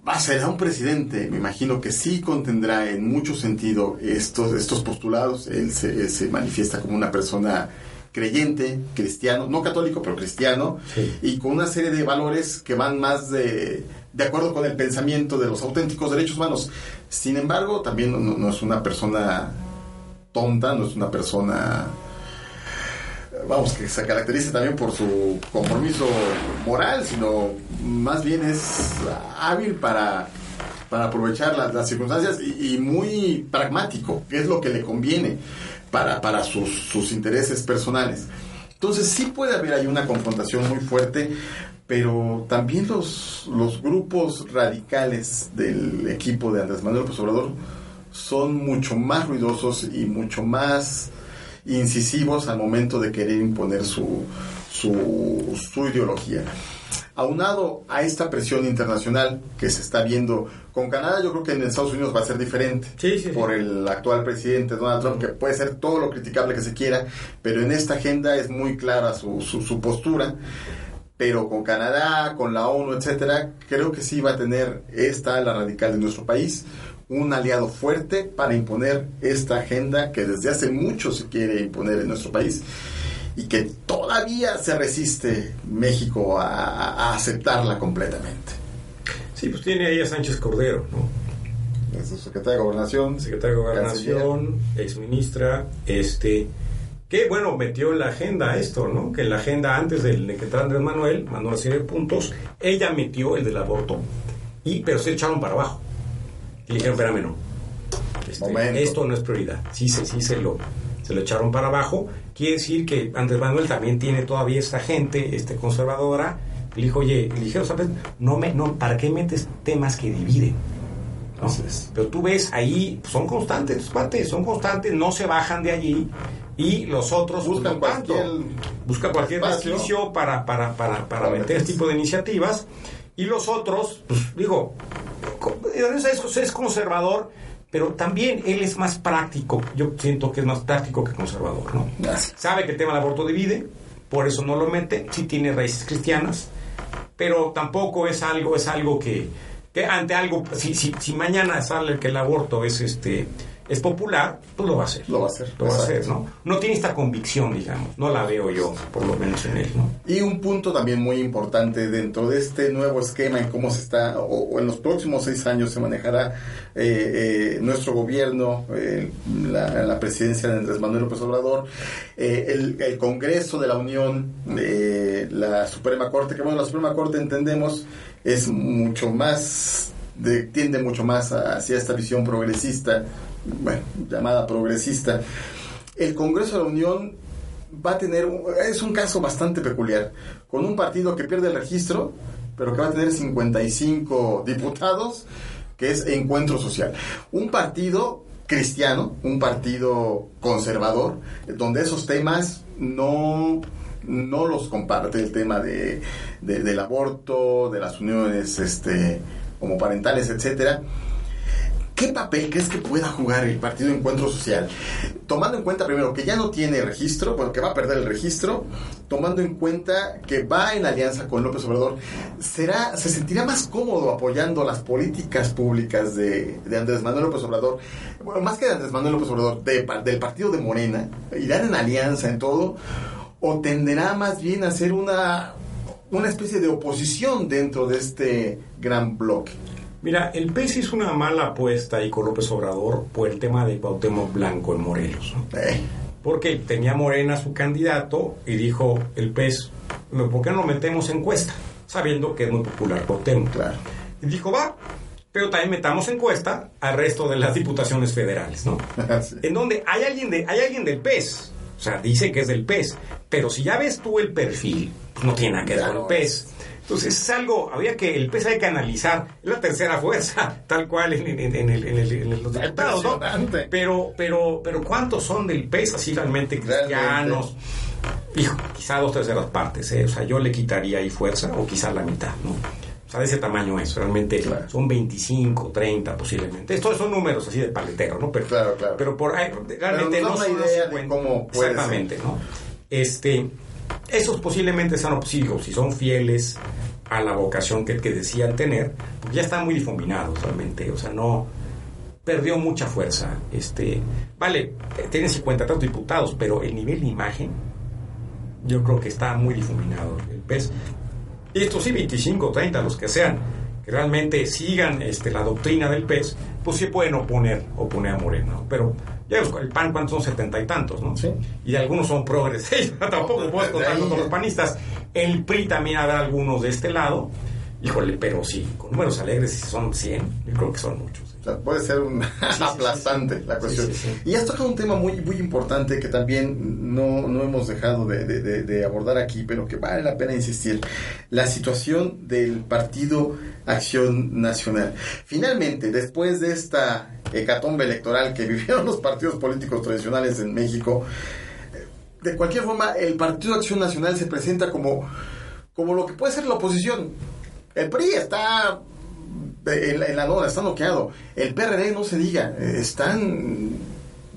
Va a ser un presidente, me imagino que sí contendrá en mucho sentido estos, estos postulados. Él se, manifiesta como una persona creyente, cristiano, no católico, pero cristiano, y con una serie de valores que van más de, de acuerdo con el pensamiento de los auténticos derechos humanos. Sin embargo, también no, es una persona tonta, no es una persona vamos, que se caracteriza también por su compromiso moral, sino más bien es hábil para, para aprovechar las, circunstancias y, muy pragmático, que es lo que le conviene para, para sus, sus intereses personales. Entonces sí puede haber ahí una confrontación muy fuerte, pero también los, los grupos radicales del equipo de Andrés Manuel López Obrador son mucho más ruidosos y mucho más incisivos al momento de querer imponer su, su, su ideología. Aunado a esta presión internacional que se está viendo con Canadá, yo creo que en Estados Unidos va a ser diferente por el actual presidente Donald Trump, que puede ser todo lo criticable que se quiera, pero en esta agenda es muy clara su, su, su postura. Pero con Canadá, con la ONU, etcétera, creo que sí va a tener esta la radical de nuestro país un aliado fuerte para imponer esta agenda que desde hace mucho se quiere imponer en nuestro país y que todavía se resiste México a, aceptarla completamente. Sí, pues tiene ahí a Sánchez Cordero, ¿no? Es secretaria de Gobernación. Secretaria de Gobernación, exministra, este que bueno, metió en la agenda esto, ¿no? Que en la agenda antes del de que entrara Andrés Manuel, mandó una serie de puntos, ella metió el del aborto, y, pero se echaron para abajo. Y le dijeron, espérame, no. Este, esto no es prioridad. Sí, sí, sí se lo, se lo echaron para abajo. Quiere decir que Andrés Manuel también tiene todavía esta gente este, conservadora. Le dijo, oye, le dijeron, ¿sabes? No me, no, ¿para qué metes temas que dividen? pero tú ves ahí, son constantes, son constantes, no se bajan de allí y los otros buscan cualquier, buscan cualquier beneficio para, para, para, para meter este tipo de iniciativas y los otros, pues digo, es, es conservador, pero también él es más práctico. Yo siento que es más práctico que conservador, ¿no? Sabe que el tema del aborto divide, por eso no lo mete. Sí tiene raíces cristianas, pero tampoco es algo, es algo que, que ante algo, si, si, si mañana sale que el aborto es este es popular, pues lo va a hacer. Lo va a hacer. Lo va a hacer, ¿no? No tiene esta convicción, digamos. No la veo yo, por lo menos en él, ¿no? Y un punto también muy importante dentro de este nuevo esquema en cómo se está, o, en los próximos seis años se manejará eh, eh, nuestro gobierno, eh, la, presidencia de Andrés Manuel López Obrador, el, el, Congreso de la Unión, la Suprema Corte, que bueno, la Suprema Corte entendemos es mucho más tiende mucho más hacia esta visión progresista bueno, llamada progresista, el Congreso de la Unión va a tener, es un caso bastante peculiar, con un partido que pierde el registro, pero que va a tener 55 diputados, que es Encuentro Social. Un partido cristiano, un partido conservador, donde esos temas no, no los comparte, el tema de, del aborto, de las uniones este, homoparentales, etcétera ¿Qué papel crees que pueda jugar el Partido Encuentro Social? Tomando en cuenta primero que ya no tiene registro, bueno, que va a perder el registro, tomando en cuenta que va en alianza con López Obrador, ¿será, ¿se sentirá más cómodo apoyando las políticas públicas de, Andrés Manuel López Obrador? Bueno, más que de Andrés Manuel López Obrador, del partido de Morena, irán en alianza en todo, o tenderá más bien a ser una, una especie de oposición dentro de este gran bloque? Mira, el PES hizo una mala apuesta ahí con López Obrador por el tema de Cuauhtémoc Blanco en Morelos. Eh. Porque tenía Morena su candidato y dijo el PES, ¿por qué no metemos encuesta? Sabiendo que es muy popular Cuauhtémoc. Claro. Y dijo, va, pero también metamos encuesta al resto de las diputaciones federales, ¿no? En donde hay alguien, de, hay alguien del PES, o sea, dice que es del PES, pero si ya ves tú el perfil, pues no tiene nada que ver con el PES. Entonces es algo, había que, el PES hay que analizar, es la tercera fuerza, tal cual en, el, los diputados, ¿no? Pero, pero, pero ¿cuántos son del PES así realmente cristianos? Hijo, quizá dos terceras partes, ¿eh? o sea, yo le quitaría ahí fuerza, o quizá la mitad, ¿no? O sea, de ese tamaño es, realmente son 25, 30 posiblemente. Estos son números así de paletero, ¿no? Pero, claro, claro. pero por ahí, realmente no una idea de cómo puede Exactamente, ¿no? Este, esos posiblemente sean obsílicos si son fieles a la vocación que, que decían tener, porque ya están muy difuminados realmente, o sea, no perdió mucha fuerza. Este, vale, tienen 50 tantos diputados, pero el nivel de imagen yo creo que está muy difuminado el PES. Y estos sí, 25, 30, los que sean, que realmente sigan este, la doctrina del PES, pues sí pueden oponer, oponer a Moreno. Pero Ya el PAN, ¿cuántos son? Setenta y tantos, ¿no? Sí. Y algunos son progresistas, tampoco puedo contar con todos los panistas. El PRI también habrá algunos de este lado. Híjole, pero sí, con números alegres, si son 100, yo creo que son muchos puede ser un aplastante la cuestión. y has tocado un tema muy, muy importante que también no, no hemos dejado de, de, abordar aquí, pero que vale la pena insistir. La situación del Partido Acción Nacional. Finalmente, después de esta hecatombe electoral que vivieron los partidos políticos tradicionales en México, de cualquier forma, el Partido Acción Nacional se presenta como, como lo que puede ser la oposición. El PRI está en, la lona, está noqueado. El PRD no se diga, están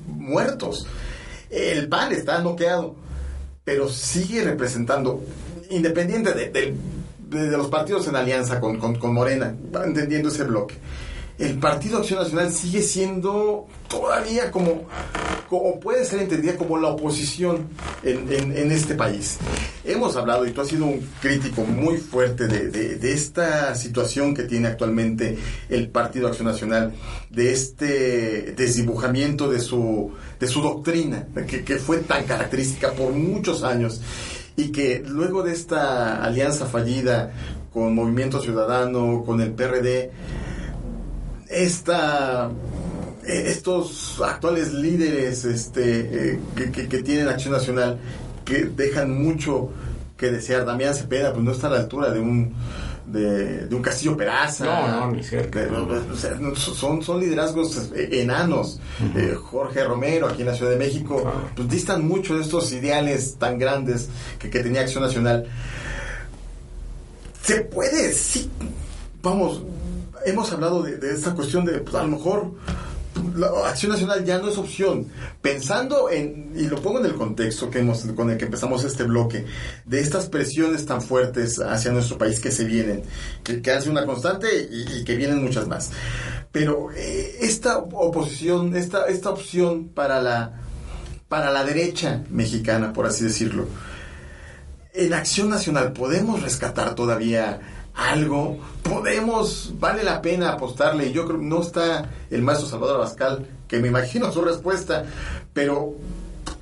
muertos. El PAN está noqueado, pero sigue representando, independiente de, los partidos en alianza con, con Morena, entendiendo ese bloque el Partido Acción Nacional sigue siendo todavía como, como puede ser entendida como la oposición en, este país. Hemos hablado, y tú has sido un crítico muy fuerte de, esta situación que tiene actualmente el Partido Acción Nacional, de este desdibujamiento de su, de su doctrina, que, que fue tan característica por muchos años y que luego de esta alianza fallida con Movimiento Ciudadano, con el PRD, esta eh, estos actuales líderes este, eh, que, tienen Acción Nacional que dejan mucho que desear. Damián Cepeda pues no está a la altura de un de, un Castillo Peraza. No, no, ni cerca. son, son liderazgos enanos. Eh, Jorge Romero, aquí en la Ciudad de México, pues distan mucho de estos ideales tan grandes que, que tenía Acción Nacional. Se puede, sí, vamos, hemos hablado de, esta cuestión de, pues, a lo mejor la acción nacional ya no es opción. Pensando en, y lo pongo en el contexto que hemos, con el que empezamos este bloque, de estas presiones tan fuertes hacia nuestro país que se vienen, que, que han una constante y, que vienen muchas más. Pero eh, esta oposición, esta, esta opción para la, para la derecha mexicana, por así decirlo, en acción nacional podemos rescatar todavía algo, podemos, vale la pena apostarle. Yo creo no está el maestro Salvador Abascal, que me imagino su respuesta, pero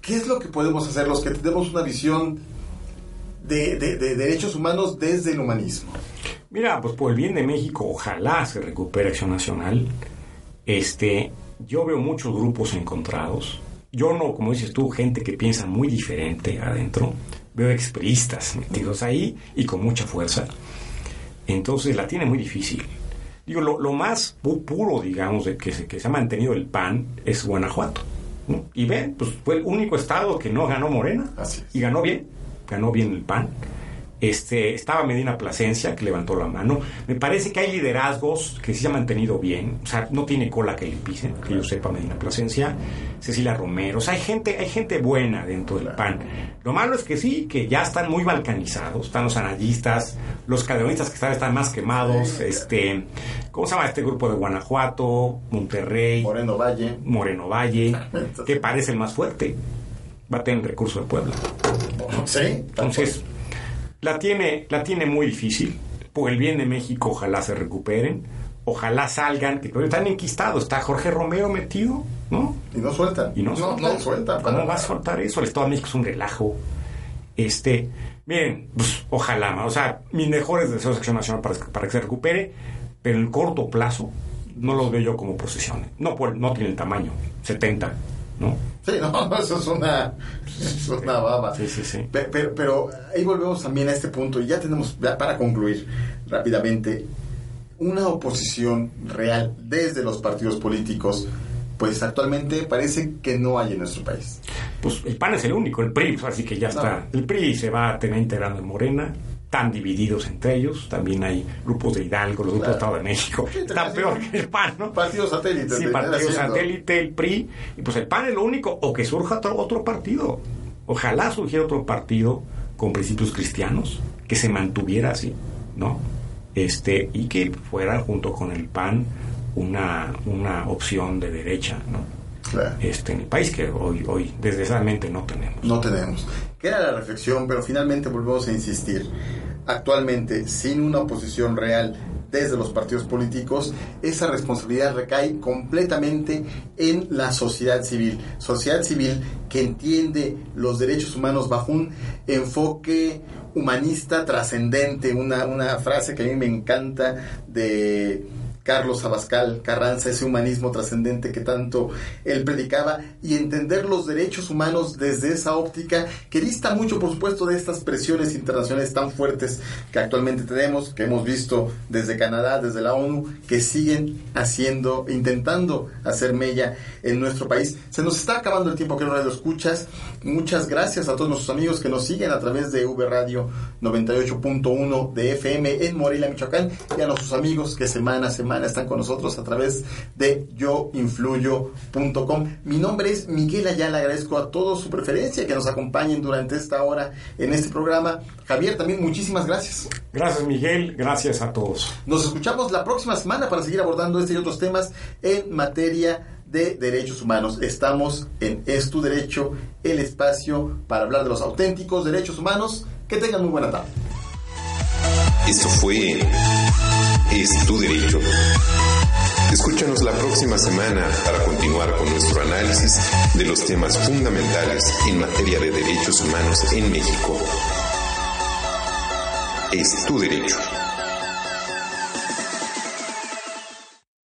¿qué es lo que podemos hacer los que tenemos una visión de, derechos humanos desde el humanismo? Mira, pues por el bien de México, ojalá se recupere Acción Nacional. Este, yo veo muchos grupos encontrados. Yo no, como dices tú, gente que piensa muy diferente adentro. Veo expriistas metidos ahí y con mucha fuerza. Entonces la tiene muy difícil. Digo, lo, más puro, digamos, de que se, que se ha mantenido el PAN es Guanajuato. Y ven, pues fue el único estado que no ganó Morena. Y ganó bien, ganó bien el PAN. Este, estaba Medina Plasencia, que levantó la mano. Me parece que hay liderazgos que sí se han mantenido bien. O sea, no tiene cola que le pisen, que yo sepa Medina Plasencia. Cecilia Romero. O sea, hay gente, hay gente buena dentro del PAN. Lo malo es que sí, que ya están muy balcanizados. Están los analistas, los calderonistas que están, están más quemados. Este, ¿cómo se llama este grupo de Guanajuato, Monterrey? Moreno Valle. Moreno Valle, que parece el más fuerte. Va a tener el recurso de Puebla. Sí. Entonces la tiene, la tiene muy difícil. Por el bien de México, ojalá se recuperen. Ojalá salgan, que están enquistados. Está Jorge Romero metido, ¿no? Y no sueltan. Y no, sueltan. ¿Cómo va a soltar eso? El Estado de México es un relajo. Este, miren, pues, ojalá, o sea, mis mejores deseos de Acción Nacional para, para que se recupere, pero en corto plazo no los veo yo como procesiones. No, no tiene el tamaño, 70 ¿no? Sí, no, eso es una, es una baba. Sí, sí, sí. Pero, pero, ahí volvemos también a este punto y ya tenemos, para concluir rápidamente, una oposición real desde los partidos políticos, pues actualmente parece que no hay en nuestro país. Pues el PAN es el único, el PRI, así que ya está. El PRI se va a tener integrando en Morena, están divididos entre ellos. También hay grupos de Hidalgo, los grupos de Estado de México. Está peor que el PAN, ¿no? Partido satélite. Sí, partido satélite, el PRI. Y pues el PAN es lo único. O que surja otro, otro partido. Ojalá surgiera otro partido con principios cristianos que se mantuviera así, ¿no? Este, y que fuera junto con el PAN una, una opción de derecha, ¿no? Claro. Este, en el país que hoy, hoy desgraciadamente no tenemos. No tenemos. Queda la reflexión, pero finalmente volvemos a insistir. Actualmente, sin una oposición real desde los partidos políticos, esa responsabilidad recae completamente en la sociedad civil. Sociedad civil que entiende los derechos humanos bajo un enfoque humanista trascendente, una, una frase que a mí me encanta de Carlos Abascal Carranza, ese humanismo trascendente que tanto él predicaba, y entender los derechos humanos desde esa óptica que dista mucho, por supuesto, de estas presiones internacionales tan fuertes que actualmente tenemos, que hemos visto desde Canadá, desde la ONU, que siguen haciendo, intentando hacer mella en nuestro país. Se nos está acabando el tiempo que no radio escuchas. Muchas gracias a todos nuestros amigos que nos siguen a través de V Radio 98.1 de FM en Morelia, Michoacán, y a nuestros amigos que semana a semana están con nosotros a través de yoinfluyo.com. Mi nombre es Miguel Ayala, agradezco a todos su preferencia que nos acompañen durante esta hora en este programa. Javier, también muchísimas gracias. Gracias Miguel, gracias a todos. Nos escuchamos la próxima semana para seguir abordando este y otros temas en materia de derechos humanos. Estamos en Es tu Derecho, el espacio para hablar de los auténticos derechos humanos. Que tengan muy buena tarde. Esto fue Es tu derecho. Escúchanos la próxima semana para continuar con nuestro análisis de los temas fundamentales en materia de derechos humanos en México. Es tu derecho.